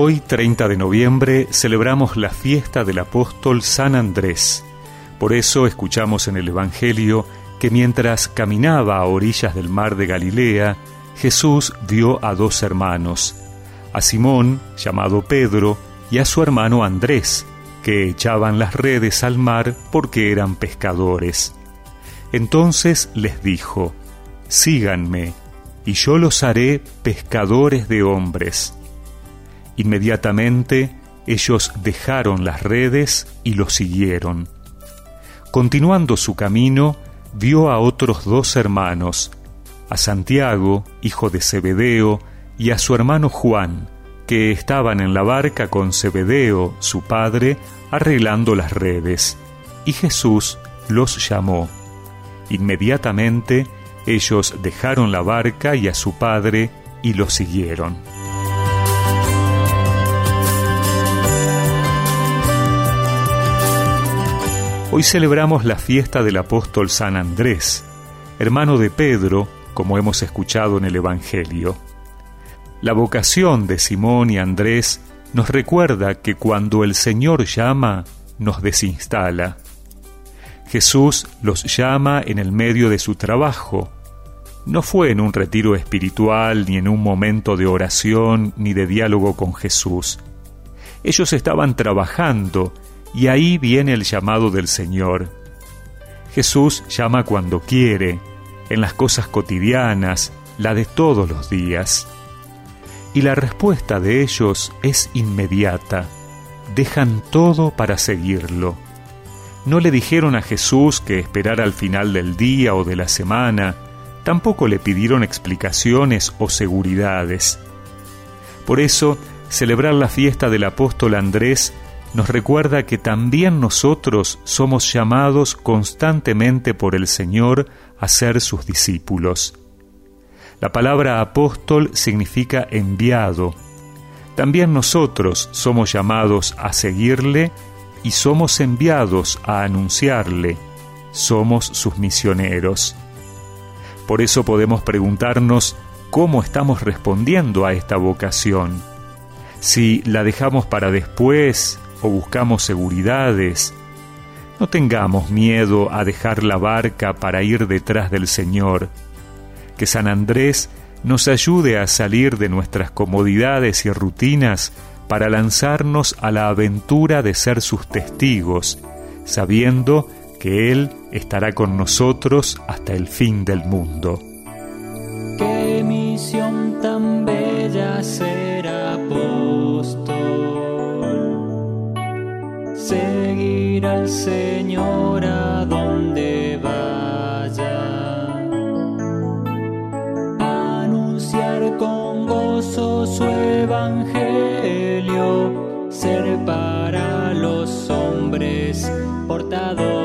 Hoy, 30 de noviembre, celebramos la fiesta del apóstol San Andrés. Por eso escuchamos en el Evangelio que mientras caminaba a orillas del mar de Galilea, Jesús vio a dos hermanos, a Simón, llamado Pedro, y a su hermano Andrés, que echaban las redes al mar porque eran pescadores. Entonces les dijo, Síganme, y yo los haré pescadores de hombres. Inmediatamente ellos dejaron las redes y lo siguieron. Continuando su camino, vio a otros dos hermanos, a Santiago, hijo de Zebedeo, y a su hermano Juan, que estaban en la barca con Zebedeo, su padre, arreglando las redes. Y Jesús los llamó. Inmediatamente ellos dejaron la barca y a su padre y lo siguieron. Hoy celebramos la fiesta del apóstol San Andrés, hermano de Pedro, como hemos escuchado en el Evangelio. La vocación de Simón y Andrés nos recuerda que cuando el Señor llama, nos desinstala. Jesús los llama en el medio de su trabajo. No fue en un retiro espiritual, ni en un momento de oración, ni de diálogo con Jesús. Ellos estaban trabajando y ahí viene el llamado del Señor. Jesús llama cuando quiere, en las cosas cotidianas, la de todos los días. Y la respuesta de ellos es inmediata. Dejan todo para seguirlo. No le dijeron a Jesús que esperara al final del día o de la semana, tampoco le pidieron explicaciones o seguridades. Por eso, celebrar la fiesta del apóstol Andrés nos recuerda que también nosotros somos llamados constantemente por el Señor a ser sus discípulos. La palabra apóstol significa enviado. También nosotros somos llamados a seguirle y somos enviados a anunciarle. Somos sus misioneros. Por eso podemos preguntarnos cómo estamos respondiendo a esta vocación. Si la dejamos para después o buscamos seguridades. No tengamos miedo a dejar la barca para ir detrás del Señor. Que San Andrés nos ayude a salir de nuestras comodidades y rutinas para lanzarnos a la aventura de ser sus testigos, sabiendo que Él estará con nosotros hasta el fin del mundo. Qué misión tan su evangelio, ser para los hombres portadores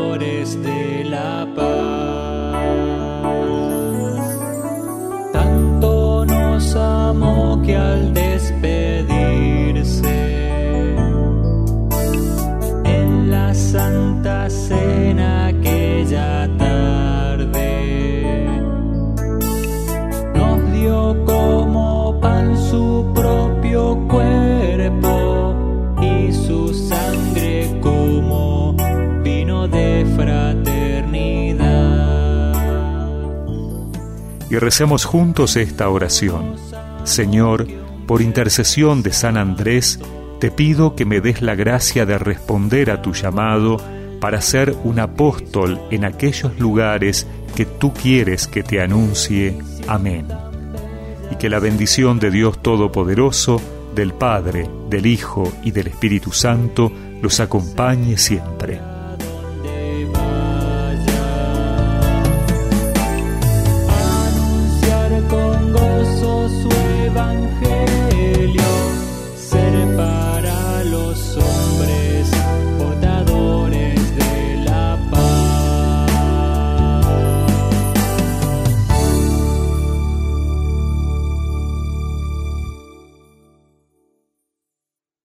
Santa Cena aquella tarde. Nos dio como pan su propio cuerpo y su sangre como vino de fraternidad. Y recemos juntos esta oración. Señor, por intercesión de San Andrés, te pido que me des la gracia de responder a tu llamado para ser un apóstol en aquellos lugares que tú quieres que te anuncie. Amén. Y que la bendición de Dios Todopoderoso, del Padre, del Hijo y del Espíritu Santo los acompañe siempre.